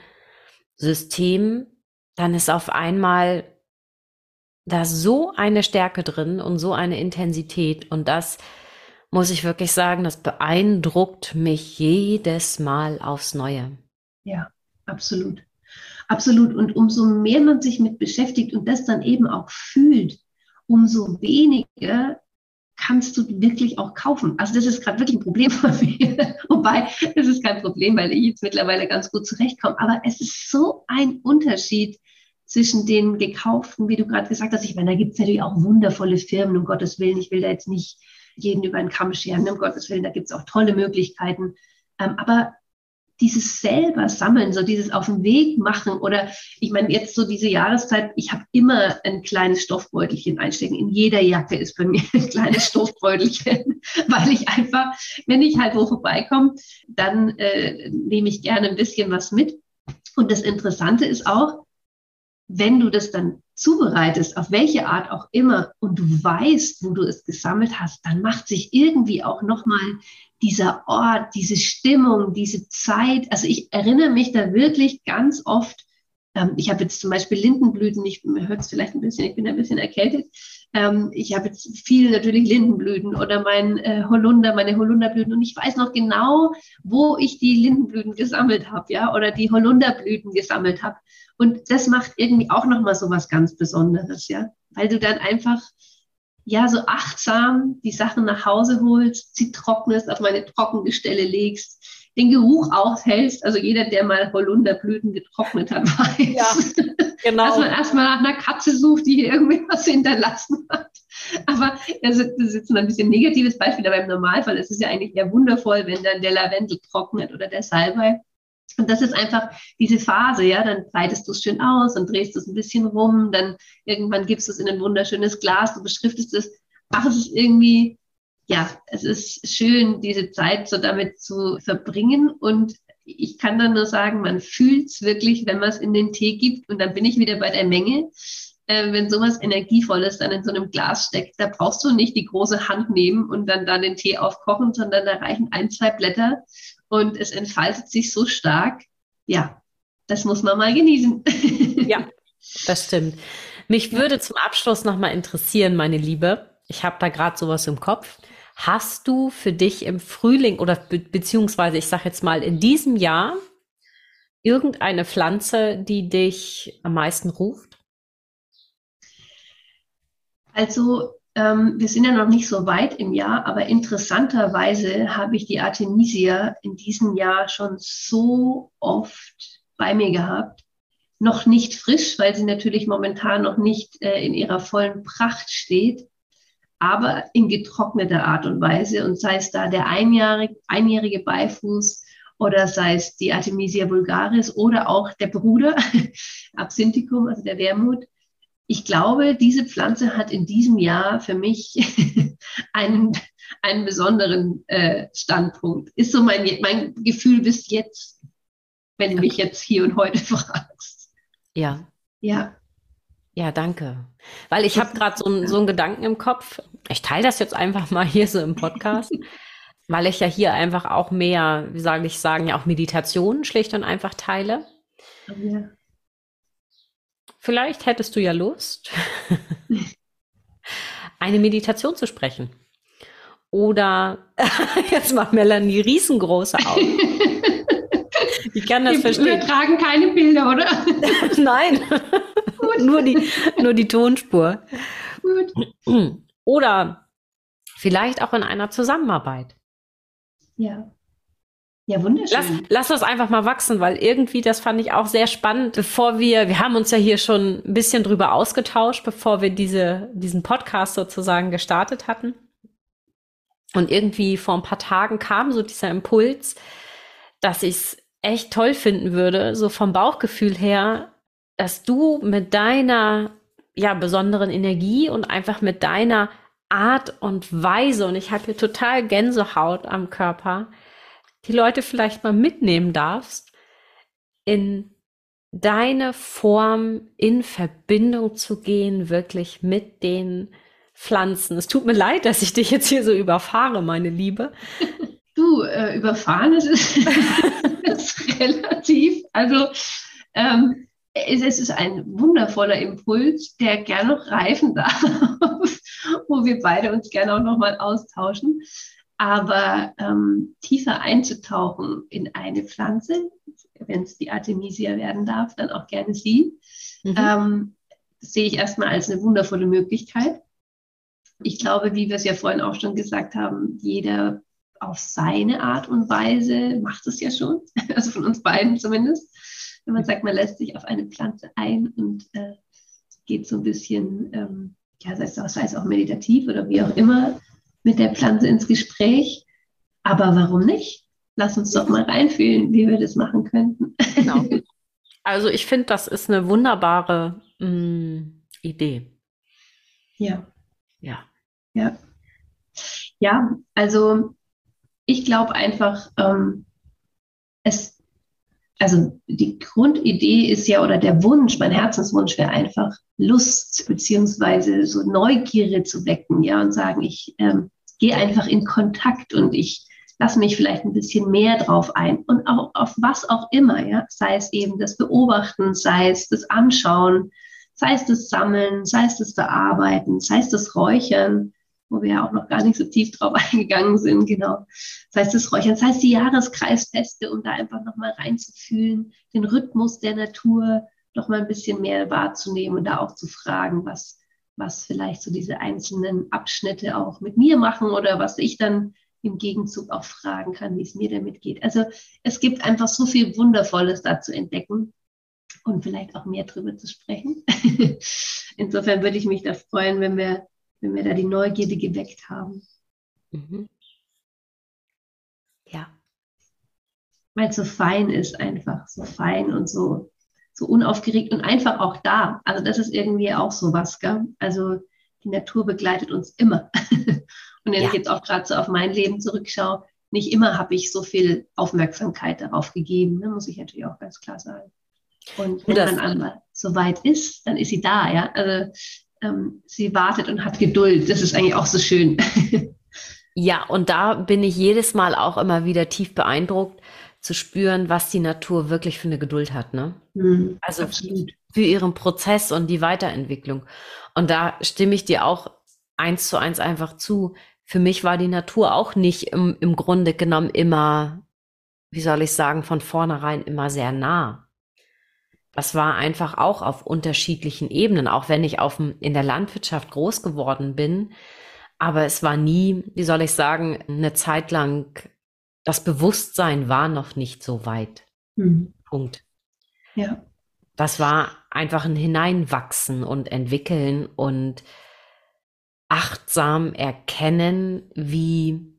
System, dann ist auf einmal da so eine Stärke drin und so eine Intensität. Und das muss ich wirklich sagen, das beeindruckt mich jedes Mal aufs Neue. Ja, absolut. Absolut. Und umso mehr man sich mit beschäftigt und das dann eben auch fühlt, umso weniger kannst du wirklich auch kaufen. Also das ist gerade wirklich ein Problem von mir. Wobei, das ist kein Problem, weil ich jetzt mittlerweile ganz gut zurechtkomme. Aber es ist so ein Unterschied, zwischen den gekauften, wie du gerade gesagt hast. Ich meine, da gibt es natürlich auch wundervolle Firmen, um Gottes Willen. Ich will da jetzt nicht jeden über einen Kamm scheren, um Gottes Willen. Da gibt es auch tolle Möglichkeiten. Ähm, aber dieses selber sammeln, so dieses auf den Weg machen oder ich meine jetzt so diese Jahreszeit, ich habe immer ein kleines Stoffbeutelchen einstecken. In jeder Jacke ist bei mir ein kleines Stoffbeutelchen, weil ich einfach, wenn ich halt wo vorbeikomme, dann äh, nehme ich gerne ein bisschen was mit. Und das Interessante ist auch, wenn du das dann zubereitest, auf welche Art auch immer, und du weißt, wo du es gesammelt hast, dann macht sich irgendwie auch nochmal dieser Ort, diese Stimmung, diese Zeit. Also ich erinnere mich da wirklich ganz oft. Ähm, ich habe jetzt zum Beispiel Lindenblüten, ich hört es vielleicht ein bisschen, ich bin ein bisschen erkältet. Ähm, ich habe jetzt viel natürlich Lindenblüten oder mein äh, Holunder, meine Holunderblüten und ich weiß noch genau, wo ich die Lindenblüten gesammelt habe, ja, oder die Holunderblüten gesammelt habe. Und das macht irgendwie auch nochmal so was ganz Besonderes, ja. Weil du dann einfach, ja, so achtsam die Sachen nach Hause holst, sie trocknest, auf meine Trockengestelle legst, den Geruch aushältst. Also jeder, der mal Holunderblüten getrocknet hat, weiß, ja, genau. dass man erstmal nach einer Katze sucht, die hier irgendwie was hinterlassen hat. Aber also, das ist jetzt ein bisschen negatives Beispiel, aber im Normalfall ist es ja eigentlich eher wundervoll, wenn dann der Lavendel trocknet oder der Salbei. Und das ist einfach diese Phase, ja, dann breitest du es schön aus und drehst es ein bisschen rum, dann irgendwann gibst du es in ein wunderschönes Glas, du beschriftest es. Ach, es ist irgendwie, ja, es ist schön, diese Zeit so damit zu verbringen und ich kann dann nur sagen, man fühlt es wirklich, wenn man es in den Tee gibt und dann bin ich wieder bei der Menge. Äh, wenn sowas Energievolles dann in so einem Glas steckt, da brauchst du nicht die große Hand nehmen und dann da den Tee aufkochen, sondern da reichen ein, zwei Blätter und es entfaltet sich so stark. Ja, das muss man mal genießen. Ja, das stimmt. Mich würde zum Abschluss nochmal interessieren, meine Liebe. Ich habe da gerade sowas im Kopf. Hast du für dich im Frühling oder be beziehungsweise ich sage jetzt mal in diesem Jahr irgendeine Pflanze, die dich am meisten ruft? Also wir sind ja noch nicht so weit im Jahr, aber interessanterweise habe ich die Artemisia in diesem Jahr schon so oft bei mir gehabt. Noch nicht frisch, weil sie natürlich momentan noch nicht äh, in ihrer vollen Pracht steht, aber in getrockneter Art und Weise. Und sei es da der einjährige, einjährige Beifuß oder sei es die Artemisia vulgaris oder auch der Bruder, Absinthicum, also der Wermut ich glaube, diese Pflanze hat in diesem Jahr für mich einen, einen besonderen äh, Standpunkt. Ist so mein, mein Gefühl bis jetzt, wenn du mich jetzt hier und heute fragst. Ja. Ja. Ja, danke. Weil ich habe gerade so, so einen Gedanken im Kopf. Ich teile das jetzt einfach mal hier so im Podcast, weil ich ja hier einfach auch mehr, wie sage ich sagen, ja auch Meditation schlicht und einfach teile. Ja. Vielleicht hättest du ja Lust, eine Meditation zu sprechen. Oder jetzt macht Melanie riesengroße Augen. Ich kann das Die verstehen. Wir tragen keine Bilder, oder? Nein, nur, die, nur die Tonspur. Gut. Oder vielleicht auch in einer Zusammenarbeit. Ja. Ja, wunderschön. Lass, lass das einfach mal wachsen, weil irgendwie, das fand ich auch sehr spannend, bevor wir, wir haben uns ja hier schon ein bisschen drüber ausgetauscht, bevor wir diese, diesen Podcast sozusagen gestartet hatten. Und irgendwie vor ein paar Tagen kam so dieser Impuls, dass ich es echt toll finden würde, so vom Bauchgefühl her, dass du mit deiner ja besonderen Energie und einfach mit deiner Art und Weise und ich habe hier total Gänsehaut am Körper, die Leute vielleicht mal mitnehmen darfst, in deine Form in Verbindung zu gehen, wirklich mit den Pflanzen. Es tut mir leid, dass ich dich jetzt hier so überfahre, meine Liebe. Du, äh, überfahren ist, ist relativ. Also ähm, es, es, ist ein wundervoller Impuls, der gerne noch reifen darf, wo wir beide uns gerne auch nochmal austauschen. Aber ähm, tiefer einzutauchen in eine Pflanze, wenn es die Artemisia werden darf, dann auch gerne sie, mhm. ähm, sehe ich erstmal als eine wundervolle Möglichkeit. Ich glaube, wie wir es ja vorhin auch schon gesagt haben, jeder auf seine Art und Weise macht es ja schon, also von uns beiden zumindest. Wenn man sagt, man lässt sich auf eine Pflanze ein und äh, geht so ein bisschen, ähm, ja, sei es, sei es auch meditativ oder wie auch immer, mit der Pflanze ins Gespräch. Aber warum nicht? Lass uns doch mal reinfühlen, wie wir das machen könnten. Genau. Also ich finde, das ist eine wunderbare mh, mm, Idee. Ja. Ja. Ja. Ja, also ich glaube einfach, ähm, es also die Grundidee ist ja, oder der Wunsch, mein Herzenswunsch wäre einfach Lust beziehungsweise so Neugierde zu wecken, ja, und sagen, ich ähm, gehe einfach in Kontakt und ich lasse mich vielleicht ein bisschen mehr drauf ein. Und auch auf was auch immer, ja, sei es eben das Beobachten, sei es das Anschauen, sei es das Sammeln, sei es das Bearbeiten, sei es das Räuchern, wo wir ja auch noch gar nicht so tief drauf eingegangen sind, genau. Das heißt das Räuchern, das heißt die Jahreskreisfeste, um da einfach nochmal reinzufühlen, den Rhythmus der Natur nochmal ein bisschen mehr wahrzunehmen und da auch zu fragen, was, was vielleicht so diese einzelnen Abschnitte auch mit mir machen oder was ich dann im Gegenzug auch fragen kann, wie es mir damit geht. Also es gibt einfach so viel Wundervolles da zu entdecken und vielleicht auch mehr drüber zu sprechen. Insofern würde ich mich da freuen, wenn wir wenn wir da die Neugierde geweckt haben. Mhm. Ja. Weil es so fein ist einfach, so fein und so, so unaufgeregt und einfach auch da. Also das ist irgendwie auch so was, gell? Also die Natur begleitet uns immer. und wenn ja. ich jetzt auch gerade so auf mein Leben zurückschaue, nicht immer habe ich so viel Aufmerksamkeit darauf gegeben, ne? muss ich natürlich auch ganz klar sagen. Und wenn man einmal so weit ist, dann ist sie da, ja. Also ähm, sie wartet und hat Geduld. Das ist eigentlich auch so schön. ja, und da bin ich jedes Mal auch immer wieder tief beeindruckt zu spüren, was die Natur wirklich für eine Geduld hat. Ne? Mhm, also absolut. für ihren Prozess und die Weiterentwicklung. Und da stimme ich dir auch eins zu eins einfach zu. Für mich war die Natur auch nicht im, im Grunde genommen immer, wie soll ich sagen, von vornherein immer sehr nah das war einfach auch auf unterschiedlichen Ebenen, auch wenn ich auf, in der Landwirtschaft groß geworden bin. Aber es war nie, wie soll ich sagen, eine Zeit lang, das Bewusstsein war noch nicht so weit. Mhm. Punkt. Ja. Das war einfach ein Hineinwachsen und entwickeln und achtsam erkennen, wie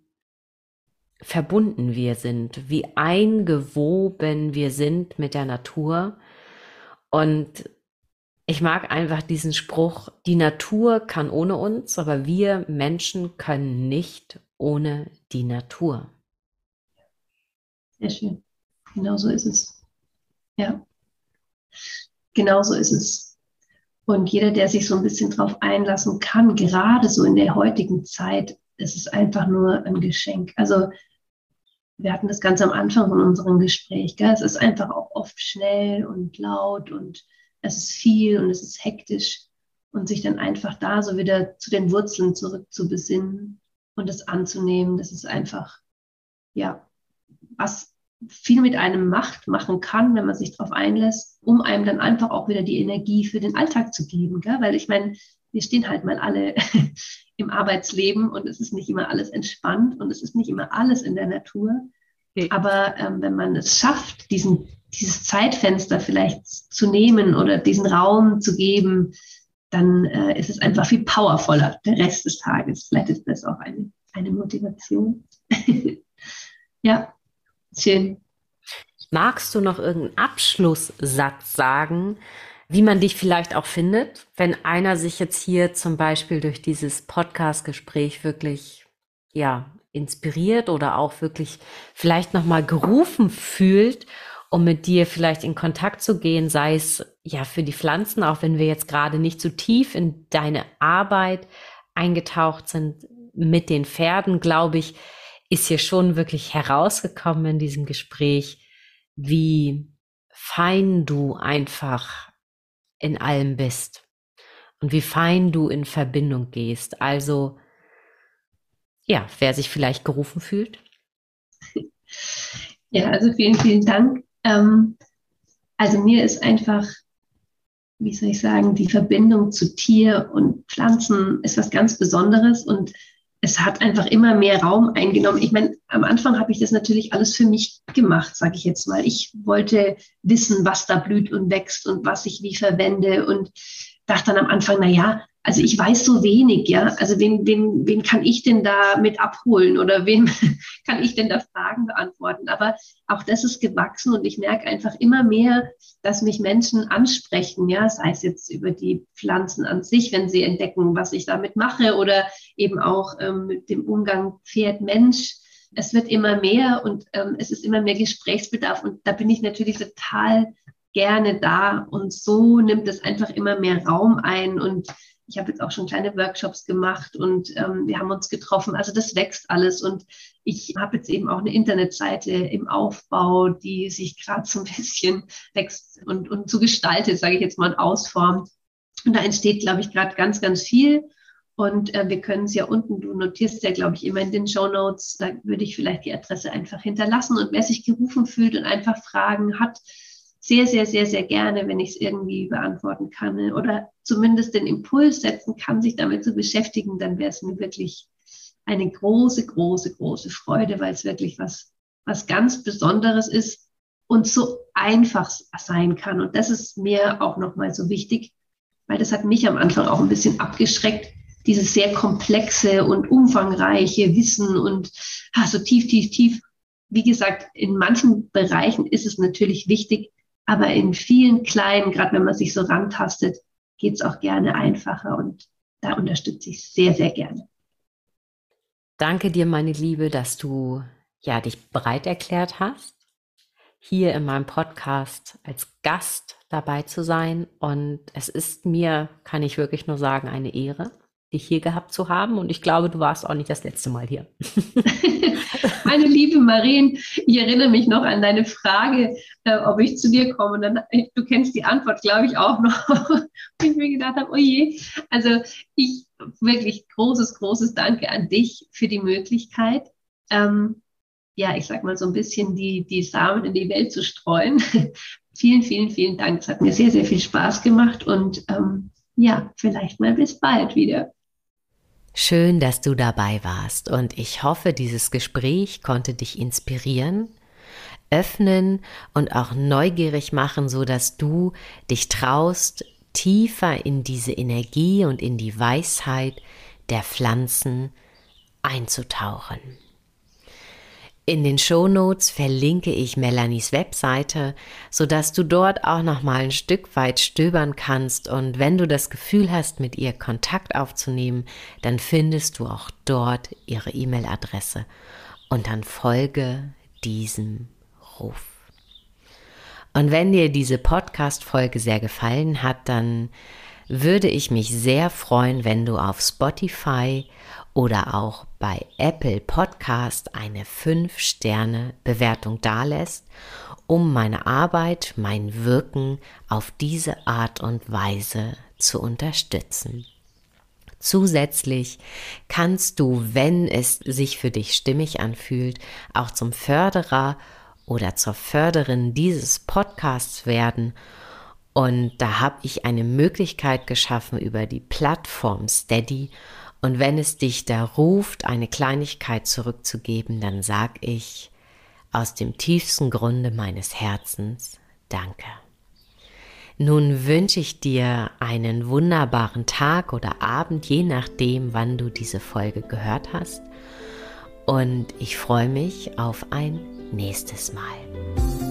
verbunden wir sind, wie eingewoben wir sind mit der Natur und ich mag einfach diesen Spruch, die Natur kann ohne uns, aber wir Menschen können nicht ohne die Natur. Sehr schön. Genau so ist es. Ja. Genau so ist es. Und jeder, der sich so ein bisschen drauf einlassen kann, gerade so in der heutigen Zeit, es ist einfach nur ein Geschenk. Also wir hatten das ganz am Anfang von unserem Gespräch. Gell? Es ist einfach auch oft schnell und laut und es ist viel und es ist hektisch und sich dann einfach da so wieder zu den Wurzeln zurück zu besinnen und das anzunehmen, das ist einfach, ja, was viel mit einem macht, machen kann, wenn man sich darauf einlässt, um einem dann einfach auch wieder die Energie für den Alltag zu geben. Gell? Weil ich meine, wir stehen halt mal alle im Arbeitsleben und es ist nicht immer alles entspannt und es ist nicht immer alles in der Natur. Okay. Aber ähm, wenn man es schafft, diesen, dieses Zeitfenster vielleicht zu nehmen oder diesen Raum zu geben, dann äh, ist es einfach viel powervoller, der Rest des Tages. Vielleicht ist das auch eine, eine Motivation. ja, schön. Magst du noch irgendeinen Abschlusssatz sagen, wie man dich vielleicht auch findet, wenn einer sich jetzt hier zum Beispiel durch dieses Podcast-Gespräch wirklich, ja, inspiriert oder auch wirklich vielleicht nochmal gerufen fühlt, um mit dir vielleicht in Kontakt zu gehen, sei es ja für die Pflanzen, auch wenn wir jetzt gerade nicht so tief in deine Arbeit eingetaucht sind mit den Pferden, glaube ich, ist hier schon wirklich herausgekommen in diesem Gespräch, wie fein du einfach in allem bist und wie fein du in Verbindung gehst. Also, ja, wer sich vielleicht gerufen fühlt. Ja, also vielen, vielen Dank. Ähm, also mir ist einfach, wie soll ich sagen, die Verbindung zu Tier und Pflanzen ist was ganz Besonderes und es hat einfach immer mehr Raum eingenommen. Ich meine, am Anfang habe ich das natürlich alles für mich gemacht, sage ich jetzt mal. Ich wollte wissen, was da blüht und wächst und was ich wie verwende und dachte dann am Anfang, na ja, also ich weiß so wenig, ja. Also wen, wen, wen kann ich denn da mit abholen oder wem kann ich denn da Fragen beantworten? Aber auch das ist gewachsen und ich merke einfach immer mehr, dass mich Menschen ansprechen, ja, sei es jetzt über die Pflanzen an sich, wenn sie entdecken, was ich damit mache oder eben auch ähm, mit dem Umgang Pferd-Mensch, es wird immer mehr und ähm, es ist immer mehr Gesprächsbedarf und da bin ich natürlich total gerne da und so nimmt es einfach immer mehr Raum ein und ich habe jetzt auch schon kleine Workshops gemacht und ähm, wir haben uns getroffen. Also das wächst alles und ich habe jetzt eben auch eine Internetseite im Aufbau, die sich gerade so ein bisschen wächst und, und so gestaltet, sage ich jetzt mal, und ausformt. Und da entsteht, glaube ich, gerade ganz, ganz viel. Und äh, wir können es ja unten, du notierst ja, glaube ich, immer in den Show Notes, da würde ich vielleicht die Adresse einfach hinterlassen. Und wer sich gerufen fühlt und einfach Fragen hat, sehr, sehr, sehr, sehr gerne, wenn ich es irgendwie beantworten kann ne? oder zumindest den Impuls setzen kann, sich damit zu beschäftigen, dann wäre es mir wirklich eine große, große, große Freude, weil es wirklich was, was ganz Besonderes ist und so einfach sein kann. Und das ist mir auch nochmal so wichtig, weil das hat mich am Anfang auch ein bisschen abgeschreckt, dieses sehr komplexe und umfangreiche Wissen und ah, so tief, tief, tief. Wie gesagt, in manchen Bereichen ist es natürlich wichtig, aber in vielen kleinen, gerade wenn man sich so rantastet, geht es auch gerne einfacher und da unterstütze ich sehr, sehr gerne. Danke dir, meine Liebe, dass du ja dich bereit erklärt hast, hier in meinem Podcast als Gast dabei zu sein. Und es ist mir, kann ich wirklich nur sagen, eine Ehre dich hier gehabt zu haben. Und ich glaube, du warst auch nicht das letzte Mal hier. Meine liebe Marien, ich erinnere mich noch an deine Frage, äh, ob ich zu dir komme. Dann, du kennst die Antwort, glaube ich, auch noch. Und ich mir gedacht habe, oh je. Also ich wirklich großes, großes Danke an dich für die Möglichkeit. Ähm, ja, ich sag mal so ein bisschen die, die Samen in die Welt zu streuen. vielen, vielen, vielen Dank. Es hat mir sehr, sehr viel Spaß gemacht und ähm, ja, vielleicht mal bis bald wieder. Schön, dass du dabei warst und ich hoffe, dieses Gespräch konnte dich inspirieren, öffnen und auch neugierig machen, so dass du dich traust, tiefer in diese Energie und in die Weisheit der Pflanzen einzutauchen. In den Shownotes verlinke ich Melanies Webseite, sodass du dort auch noch mal ein Stück weit stöbern kannst und wenn du das Gefühl hast, mit ihr Kontakt aufzunehmen, dann findest du auch dort ihre E-Mail-Adresse und dann folge diesem Ruf. Und wenn dir diese Podcast-Folge sehr gefallen hat, dann würde ich mich sehr freuen, wenn du auf Spotify oder auch bei Apple Podcast eine 5-Sterne-Bewertung dalässt, um meine Arbeit, mein Wirken auf diese Art und Weise zu unterstützen. Zusätzlich kannst du, wenn es sich für dich stimmig anfühlt, auch zum Förderer oder zur Förderin dieses Podcasts werden. Und da habe ich eine Möglichkeit geschaffen über die Plattform Steady und wenn es dich da ruft, eine Kleinigkeit zurückzugeben, dann sag ich aus dem tiefsten Grunde meines Herzens Danke. Nun wünsche ich dir einen wunderbaren Tag oder Abend, je nachdem, wann du diese Folge gehört hast. Und ich freue mich auf ein nächstes Mal.